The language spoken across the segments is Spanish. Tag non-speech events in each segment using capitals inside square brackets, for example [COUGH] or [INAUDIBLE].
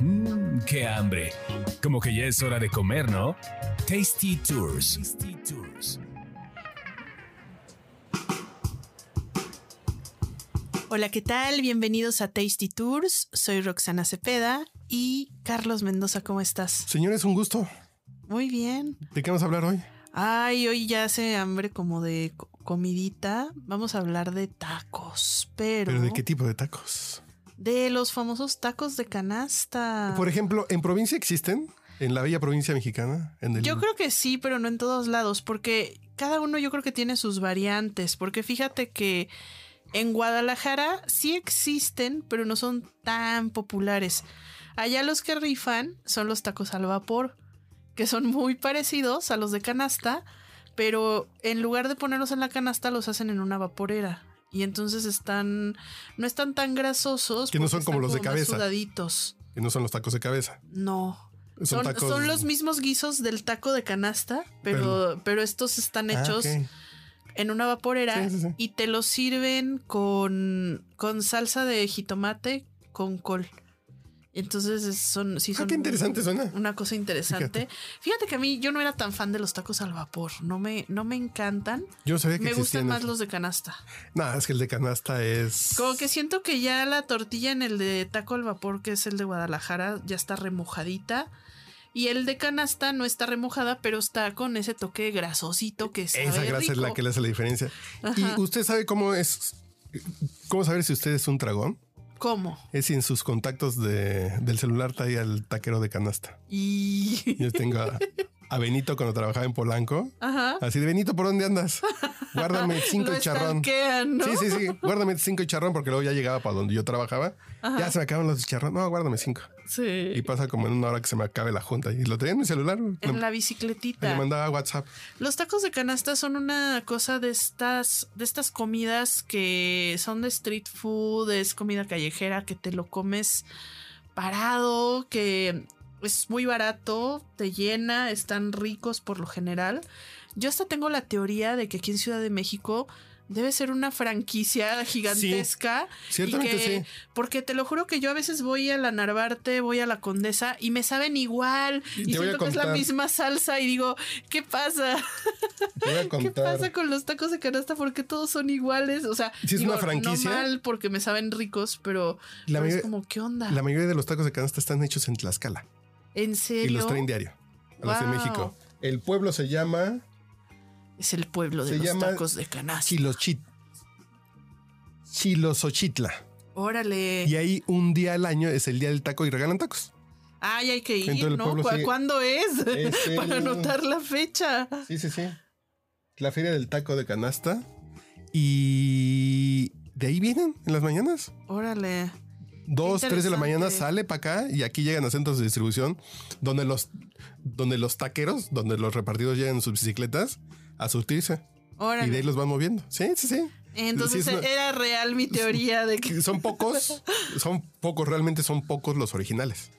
Mmm, qué hambre. Como que ya es hora de comer, ¿no? Tasty Tours. Tasty Tours. Hola, ¿qué tal? Bienvenidos a Tasty Tours. Soy Roxana Cepeda y Carlos Mendoza, ¿cómo estás? Señores, un gusto. Muy bien. ¿De qué vamos a hablar hoy? Ay, hoy ya hace hambre como de co- comidita. Vamos a hablar de tacos, pero, ¿Pero de qué tipo de tacos? De los famosos tacos de canasta. Por ejemplo, ¿en provincia existen? ¿En la bella provincia mexicana? En el... Yo creo que sí, pero no en todos lados, porque cada uno yo creo que tiene sus variantes, porque fíjate que en Guadalajara sí existen, pero no son tan populares. Allá los que rifan son los tacos al vapor, que son muy parecidos a los de canasta, pero en lugar de ponerlos en la canasta los hacen en una vaporera. Y entonces están, no están tan grasosos. Que no son como los de cabeza. Sudaditos. Que no son los tacos de cabeza. No. Son Son, los mismos guisos del taco de canasta, pero, pero estos están Ah, hechos en una vaporera Sí, sí, sí. y te los sirven con, con salsa de jitomate con col. Entonces es- son, sí Ah, son qué interesante suena. una cosa interesante. Fíjate. que a mí yo no era tan fan de los tacos al vapor, no me, no me encantan. Yo sabía que Me gustan más los de canasta. No, es que el de canasta es. Como que siento que ya la tortilla en el de taco al vapor, que es el de Guadalajara, ya está remojadita. Y el de canasta no está remojada, pero está con ese toque grasosito que sabe Esa grasa es la que le hace la diferencia. Ajá. ¿Y usted sabe cómo es? ¿Cómo saber si usted es un tragón? ¿Cómo? Es en sus contactos de, del celular trae al taquero de canasta. Y... Yo tengo a, a Benito cuando trabajaba en Polanco. Ajá. Así de Benito, ¿por dónde andas? Guárdame cinco y charrón. ¿no? Sí, sí, sí. Guárdame cinco y charrón porque luego ya llegaba para donde yo trabajaba. Ya se me acaban los charrón. No, guárdame cinco. Sí. Y pasa como en una hora que se me acabe la junta. Y lo tenía en mi celular. En Me- la me bicicletita. mandaba WhatsApp. Los tacos de canasta son una cosa de estas, de estas comidas que son de street food, es comida callejera que te lo comes parado, que es muy barato, te llena, están ricos por lo general. Yo hasta tengo la teoría de que aquí en Ciudad de México debe ser una franquicia gigantesca. y que- sí. Porque te lo juro que yo a veces voy a la Narvarte, voy a la Condesa y me saben igual. Y Y, siento que es la misma salsa y digo, ¿qué pasa? Te voy a [LAUGHS] ¿Qué pasa con los tacos de canasta? Porque todos son iguales. O sea, Sí, es digo, una franquicia. No mal porque me saben ricos, pero, La pero es como, ¿qué onda? La mayoría de los tacos de canasta están hechos en Tlaxcala. ¿En serio? Y los traen diario. A los de Wow. México. El pueblo se llama Es el pueblo de Se los llama tacos de canasta. Chilochit. Chilosochitla. Órale. Y ahí un día al año es el día del taco y regalan tacos. Ay, hay que ir, ¿no? pueblo ¿Cu- sí. ¿Cuándo es? Es [LAUGHS] el- Para anotar la fecha. Sí, sí, sí. La feria del taco de canasta. Y de ahí vienen en las mañanas. Órale. Dos, tres de la mañana sale para acá y aquí llegan a centros de distribución donde los, donde los taqueros, donde los repartidos llegan en sus bicicletas a surtirse. Órale. Y de ahí los van moviendo. Sí, sí, sí. Entonces Sí, es una- era real mi teoría de que. [LAUGHS] son pocos, son pocos, realmente son pocos los originales.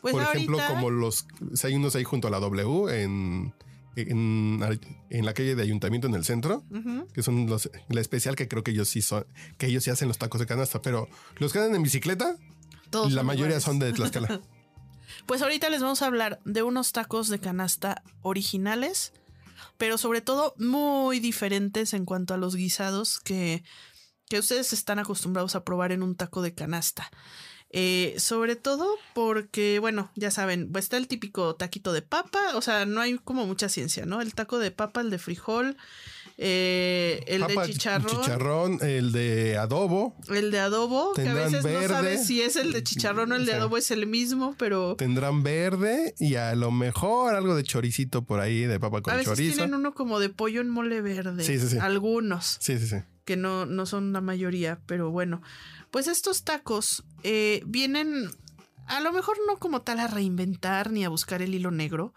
Pues Por ejemplo, como los, hay unos ahí junto a la W en, en, en la calle de ayuntamiento en el centro, que son los, la especial que creo que ellos sí son, que ellos sí hacen los tacos de canasta, pero los que andan en bicicleta, Todos la mayoría son de Tlaxcala. [LAUGHS] Pues ahorita les vamos a hablar de unos tacos de canasta originales, pero sobre todo muy diferentes en cuanto a los guisados que, que ustedes están acostumbrados a probar en un taco de canasta. Eh, sobre todo porque, bueno, ya saben, pues está el típico taquito de papa, o sea, no hay como mucha ciencia, ¿no? El taco de papa, el de frijol, eh, el Papa, de chicharrón, chicharrón, el de adobo, el de adobo, que a veces verde. no sabes si es el de chicharrón o el de adobo es el mismo, pero... tendrán verde y a lo mejor algo de choricito por ahí, de papa con a veces chorizo. tienen uno como de pollo en mole verde. Sí, sí, sí. Algunos, Sí, sí, sí. que no, no son la mayoría, pero bueno. Pues estos tacos eh, vienen a lo mejor no como tal a reinventar ni a buscar el hilo negro,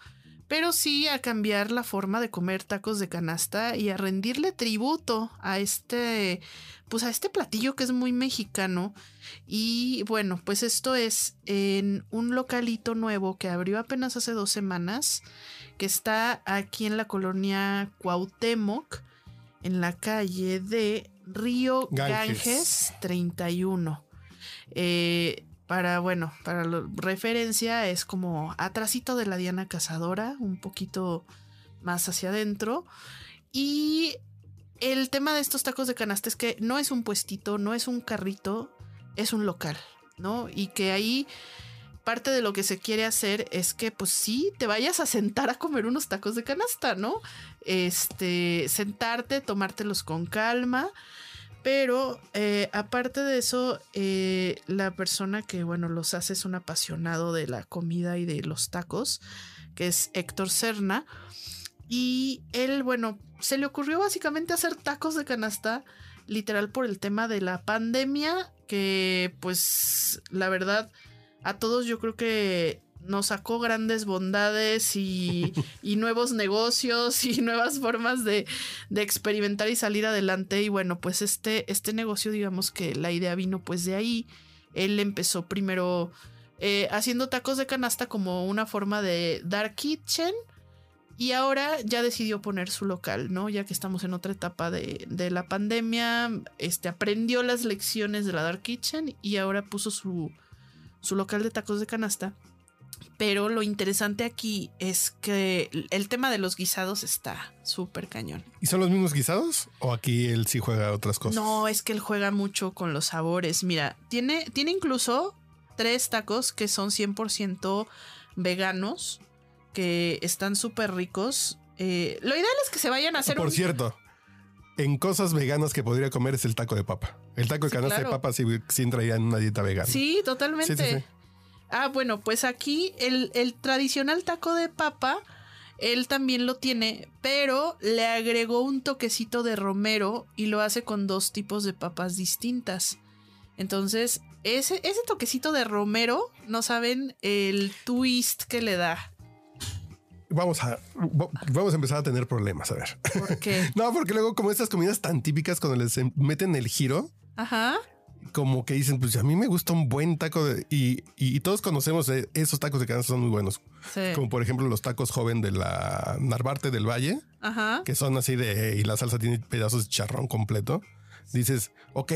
pero sí a cambiar la forma de comer tacos de canasta y a rendirle tributo a este, pues a este platillo que es muy mexicano. Y bueno, pues esto es en un localito nuevo que abrió apenas hace dos semanas, que está aquí en la colonia Cuauhtémoc, en la calle de Río Ganges. Ganges, 31. Eh, para, bueno, para referencia es como atrasito de la Diana Cazadora, un poquito más hacia adentro. Y el tema de estos tacos de canasta es que no es un puestito, no es un carrito, es un local, ¿no? Y que ahí parte de lo que se quiere hacer es que pues sí te vayas a sentar a comer unos tacos de canasta, ¿no? Este, sentarte, tomártelos con calma. Pero eh, aparte de eso, eh, la persona que, bueno, los hace es un apasionado de la comida y de los tacos, que es Héctor Serna. Y él, bueno, se le ocurrió básicamente hacer tacos de canasta, literal por el tema de la pandemia, que pues la verdad a todos yo creo que nos sacó grandes bondades [LAUGHS] y, nuevos negocios y nuevas formas de, experimentar y salir adelante. Y bueno, pues este, este negocio, digamos que la idea vino pues de ahí. Él empezó primero eh, haciendo tacos de canasta como una forma de dark kitchen. Y ahora ya decidió poner su local, ¿no? Ya que estamos en otra etapa de, de la pandemia, este aprendió las lecciones de la Dark Kitchen y ahora puso su, su local de tacos de canasta. Pero lo interesante aquí es que el tema de los guisados está súper cañón. ¿Y son los mismos guisados? ¿O aquí él sí juega otras cosas? No, es que él juega mucho con los sabores. Mira, tiene, tiene incluso tres tacos que son 100% veganos, que están súper ricos. Eh, lo ideal es que se vayan a hacer. Por cierto, en cosas veganas que podría comer es el taco de papa. El taco de canasta de papa sí, entraría en una dieta vegana. Sí, totalmente. Ah, bueno, pues aquí el, el tradicional taco de papa, él también lo tiene, pero le agregó un toquecito de romero y lo hace con dos tipos de papas distintas. Entonces, ese, ese toquecito de romero, no saben el twist que le da vamos a, vamos a empezar a tener problemas. A ver. ¿Por qué? [LAUGHS] no, porque luego, como estas comidas tan típicas, cuando les meten el giro, Ajá. Como que dicen, pues a mí me gusta un buen taco y, y, todos conocemos esos tacos de canasta son muy buenos. Como por ejemplo los tacos joven de la Narvarte del Valle, Ajá. que son así de, y la salsa tiene pedazos de charrón completo. Dices, ok,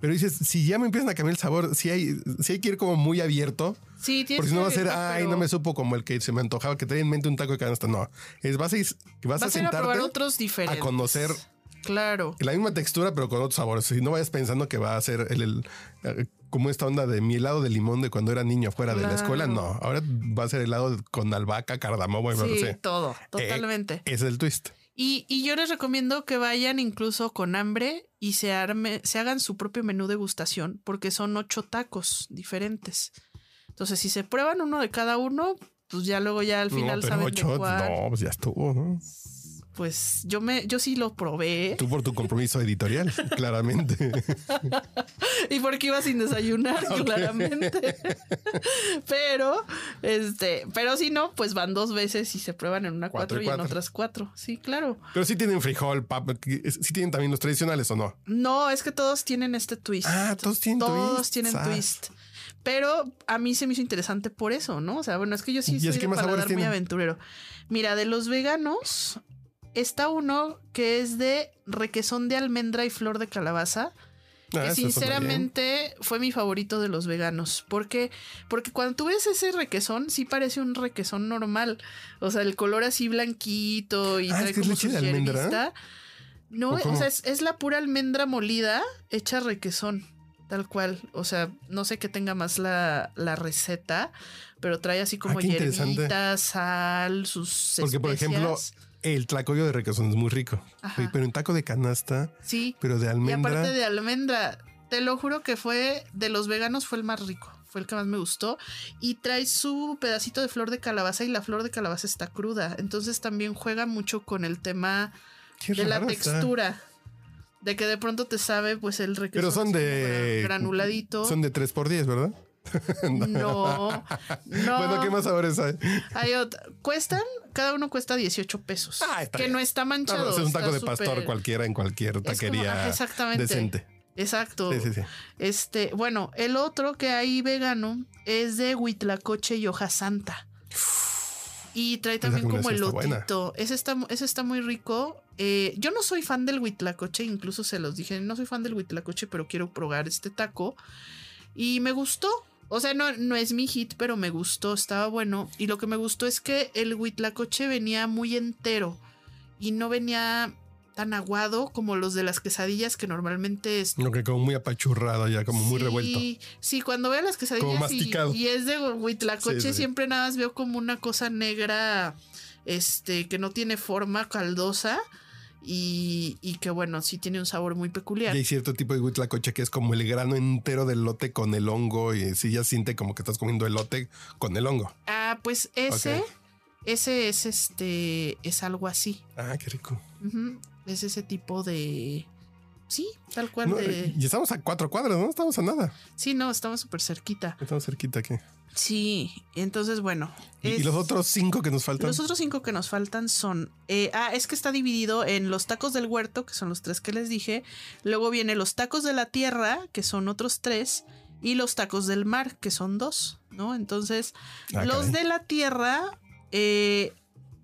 pero dices, si ya me empiezan a cambiar el sabor, si hay, si hay que ir como muy abierto. Sí, Porque si no va a ser, ay, no me supo como el que se me antojaba que tenía en mente un taco de canasta. No, es vas a, vas, a sentarte a, probar otros diferentes. a conocer Claro. La misma textura, pero con otros sabores. Si no vayas pensando que va a ser el, eh, como esta onda de mi helado de limón de cuando era niño fuera de la escuela. No, ahora va a ser helado con albahaca, cardamomo y sí, todo, eh, totalmente. es el twist. Y, yo les recomiendo que vayan incluso con hambre y se, arme, se hagan su propio menú de gustación, porque son ocho tacos diferentes. Entonces, si se prueban uno de cada uno, pues ya luego ya al final saben ocho, de cuál. No, pues ya estuvo, ¿no? Pues yo me, yo sí lo probé. Tú por tu compromiso editorial, [LAUGHS] claramente. [LAUGHS] y porque iba sin desayunar, [LAUGHS] claramente. pero, este, pero si no, pues van dos veces y se prueban en una cuatro, y, en otras cuatro. Sí, claro. Pero sí tienen frijol, papa, sí tienen también los tradicionales o no. No, es que todos tienen este twist. Ah, todos tienen twist. Todos tienen twist. Pero a mí se me hizo interesante por eso, ¿no? O sea, bueno, es que yo sí soy de paladar muy aventurero. Mira, de los veganos, está uno que es de requesón de almendra y flor de calabaza. Ah, que sinceramente fue mi favorito de los veganos. ¿Por qué? Porque cuando tú ves ese requesón, sí parece un requesón normal. O sea, el color así blanquito y ah, trae como su almendra. No, o, sea, es, la pura almendra molida hecha requesón. Tal cual. O sea, no sé qué tenga más la, receta, pero trae así como ah, sal, sus Porque, por ejemplo, el tlacoyo de requesón es muy rico. Pero un taco de canasta. Sí. Pero de almendra. Y aparte de almendra, te lo juro que fue de los veganos fue el más rico. Fue el que más me gustó. Y trae su pedacito de flor de calabaza y la flor de calabaza está cruda. Entonces también juega mucho con el tema de la textura. De que de pronto te sabe, pues el requesón. Pero son de. Granuladito. Son de 3 por 10, ¿verdad? [LAUGHS] no, no. Bueno, ¿qué más sabores hay? Hay otra. Cuestan, cada uno cuesta 18 pesos. Ah, que no está manchado. es un taco de pastor cualquiera en cualquier taquería decente. Exacto. Sí, sí, sí. Este, bueno, el otro que hay vegano es de huitlacoche y hoja santa. Y trae también como el lotito. Ese está, ese está muy rico. Eh, yo no soy fan del huitlacoche, incluso se los dije, no soy fan del huitlacoche, pero quiero probar este taco. Y me gustó, O sea, no, no es mi hit, pero me gustó, estaba bueno. Y lo que me gustó es que el huitlacoche venía muy entero y no venía tan aguado como los de las quesadillas que normalmente es. No, que como muy apachurrado ya, como muy revuelto. Sí, cuando veo las Como quesadillas y, es de huitlacoche, Sí, sí. siempre nada más veo como una cosa negra, este, que no tiene forma, caldosa. Y, y que bueno, sí tiene un sabor muy peculiar. Y hay cierto tipo de huitlacoche que es como el grano entero del lote con el hongo y sí ya siente como que estás comiendo elote con el hongo. Ah, pues ese, ese es este, es algo así. Ah, qué rico. Es ese tipo de... Sí, tal cual No, de... y estamos a cuatro cuadras, no estamos a nada. Sí, no, estamos súper cerquita. Estamos cerquita aquí. Sí, entonces bueno. Y, los otros cinco que nos faltan. Los otros cinco que nos faltan son. eh, ah, es que está dividido en los tacos del huerto, que son los tres que les dije. Luego viene los tacos de la tierra, que son otros tres. Y los tacos del mar, que son dos, ¿no? Entonces, Ah, los caray. de la tierra, eh,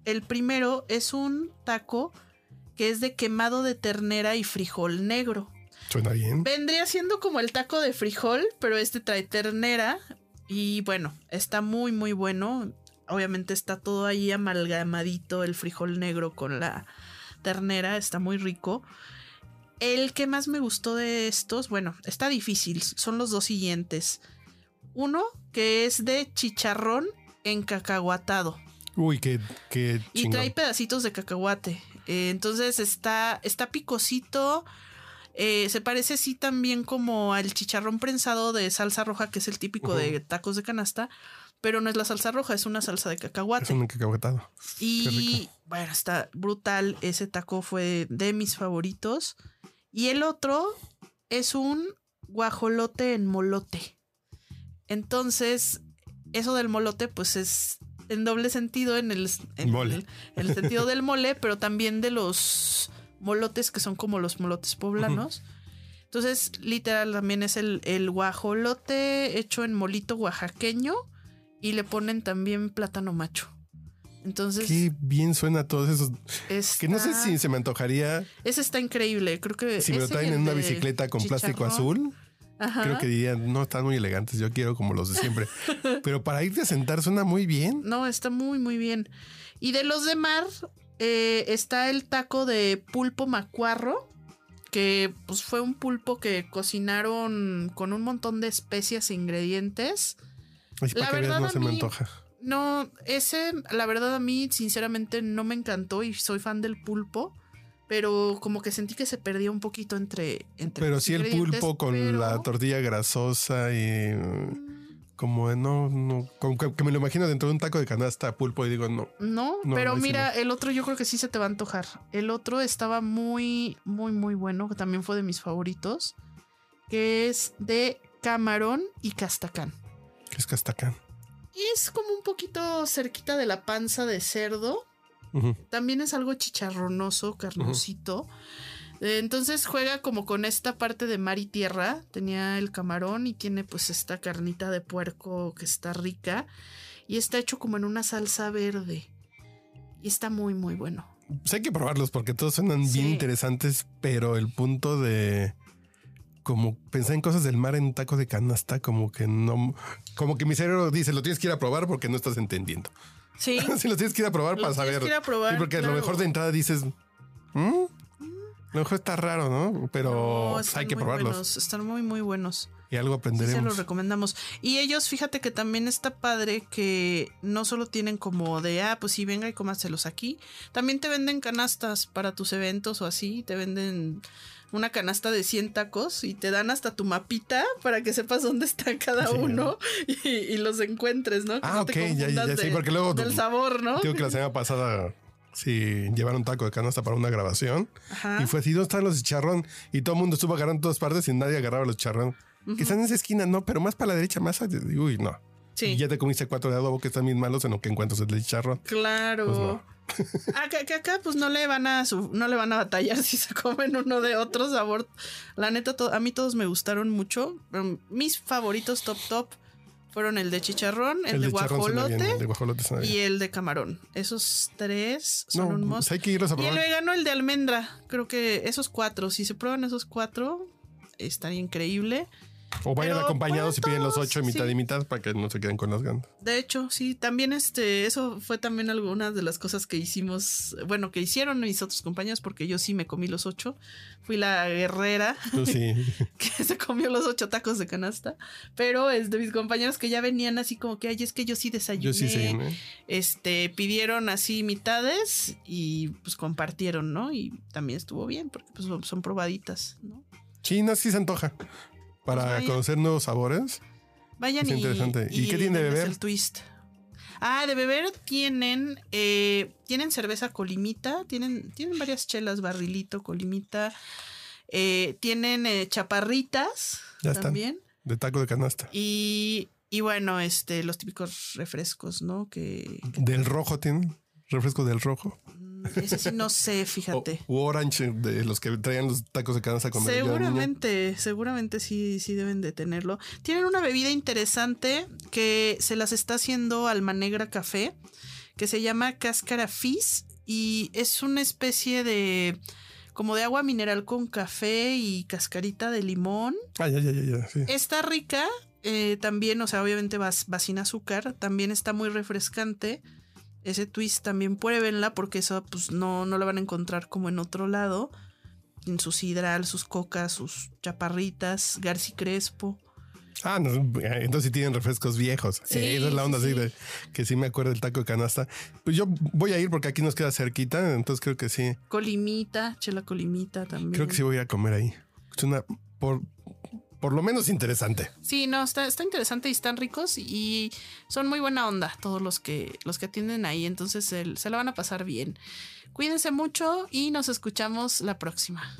el primero es un taco que es de quemado de ternera y frijol negro. Suena bien. Vendría siendo como el taco de frijol, pero este trae ternera. Y bueno, está muy, muy bueno. Obviamente está todo ahí amalgamadito, el frijol negro con la ternera. Está muy rico. El que más me gustó de estos, bueno, está difícil. Son los dos siguientes. Uno que es de chicharrón encacahuatado. Uy, qué, qué Y trae pedacitos de cacahuate. Eh, entonces está, está picosito. Eh, se parece sí también como al chicharrón prensado de salsa roja, que es el típico de tacos de canasta. Pero no es la salsa roja, es una salsa de Es cacahuate. un cacahuetado. Y bueno, está brutal. Ese taco fue de mis favoritos. Y el otro es un guajolote en molote. Entonces, eso del molote, pues es en doble sentido en el, en Mole. el- en el sentido del mole, pero también de los molotes que son como los molotes poblanos. Entonces, literal, también es el, el guajolote hecho en molito oaxaqueño y le ponen también plátano macho. Entonces, Qué bien suena todos esos. Que no sé si se me antojaría Ese está increíble. Creo que. si me lo traen en una bicicleta con plástico azul. Ajá. Creo que dirían, no, están muy elegantes. Yo quiero como los de siempre. [LAUGHS] Pero para irte a sentar suena muy bien. No, está muy, muy bien. Y de los de mar, eh, está el taco de pulpo macuarro. Que pues fue un pulpo que cocinaron con un montón de especias e ingredientes. Ay, La verdad, no se me antoja. No, ese, la verdad, a mí, sinceramente, no me encantó y soy fan del pulpo. Pero como que sentí que se perdía un poquito entre. entre Pero sí el pulpo con pero- la tortilla grasosa y como de no, no, como que, me lo imagino dentro de un taco de canasta pulpo y digo, no, No, No, pero mira, el otro yo creo que sí se te va a antojar. El otro estaba muy, muy, muy bueno, que también fue de mis favoritos, que es de camarón y castacán. que es castacán. Y es como un poquito cerquita de la panza de cerdo. También es algo chicharronoso, carnosito. Eh, Entonces juega como con esta parte de mar y tierra. Tenía el camarón y tiene pues esta carnita de puerco que está rica. Y está hecho como en una salsa verde. Y está muy, muy bueno. Pues hay que probarlos porque todos suenan bien interesantes, pero el punto de como pensar en cosas del mar en taco de canasta, como que no, como que mi cerebro dice, lo tienes que ir a probar porque no estás entendiendo. Sí. [LAUGHS] si lo tienes que ir a probar para saber. que ir a probar, Sí, porque a lo mejor de entrada dices, "¿Mm? a lo mejor está raro, ¿no? Pero No, pues, hay que probarlos buenos, están muy, muy buenos. y algo Sí, se aprenderemos. los recomendamos. Y ellos, fíjate que también está padre que no solo tienen como de, ah, pues sí, venga y cómaselos aquí. También te venden canastas para tus eventos o así. Te venden una canasta de 100 tacos y te dan hasta tu mapita para que sepas dónde está cada Sí. uno y, y los encuentres, ¿no? Que Ah, no te ok, ya, ya, sí, porque luego- Del sabor, ¿no? Digo que la [LAUGHS] semana pasada sí llevaron taco de canasta para una grabación Ajá. y fue así, ¿dónde están los chicharrón? Y todo el mundo estuvo agarrando en todas partes y nadie agarraba los chicharrón. Que están en esa esquina, no, pero más para la derecha, más allá. Uy, no. Sí. Y ya te comiste cuatro de adobo que están bien malos en lo que encuentras el chicharrón. Claro. Pues no. [LAUGHS] acá, que acá pues no le van a no le van a batallar [LAUGHS] si se comen uno de otro sabor. La neta, a mí todos me gustaron mucho. Um, Mis favoritos top top fueron el de chicharrón, el, de, guajolote bien, el de guajolote suena y el de camarón. Esos tres son No, un pues must. hay que irlos a Y el probar. vegano, el de almendra. Creo que esos cuatro, si se prueban esos cuatro, estaría increíble. O vayan Pero acompañados y pueden piden los ocho mitad sí. y mitad para que no se queden con las ganas. De hecho, sí, también este, eso fue también algunas de las cosas que hicimos, bueno, que hicieron mis otros compañeros, porque yo sí me comí los ocho. Fui la guerrera Pues sí. [LAUGHS] que se comió los ocho tacos de canasta. Pero es de mis compañeros que ya venían así como que, ay, es que yo sí desayuné. Yo sí. Este, pidieron así mitades y pues compartieron, ¿no? Y también estuvo bien, porque pues son- son probaditas, ¿no? Sí, no, sí se antoja. Para Pues conocer nuevos sabores. Vayan Es y, interesante. ¿Y qué tiene de beber? El twist. Ah, de beber tienen eh, tienen cerveza colimita, tienen tienen varias chelas, barrilito, colimita, eh, tienen eh, chaparritas Ya están. también De taco de canasta. y y bueno, este los típicos refrescos, ¿no? Que, que- Del rojo tienen. Refresco del rojo. Ese sí no sé, O, fíjate. u orange de los que traían los tacos de canasta con Seguramente, seguramente sí, sí deben de tenerlo. Tienen una bebida interesante que se las está haciendo Alma Negra Café, que se llama Cáscara Fizz y es una especie de como de agua mineral con café y cascarita de limón. Ah, ya, ya, ya, ya. Sí. Está rica, eh, también, o sea, obviamente va, va sin azúcar, también está muy refrescante. Ese twist también pruébenla porque eso pues no, no la van a encontrar como en otro lado. En su sidral, sus cocas, sus chaparritas, Garci Crespo. Ah, no, entonces sí tienen refrescos viejos. Sí, Eh, Esa es la onda sí, así sí. de que sí me acuerdo del taco de canasta. Pues yo voy a ir porque aquí nos queda cerquita, entonces creo que sí. Colimita, chela colimita también. Creo que sí voy a ir a comer ahí. Es una por por lo menos interesante. Sí, no, está, está interesante y están ricos y son muy buena onda todos los que, los que atienden ahí. Entonces se la van a pasar bien. Cuídense mucho y nos escuchamos la próxima.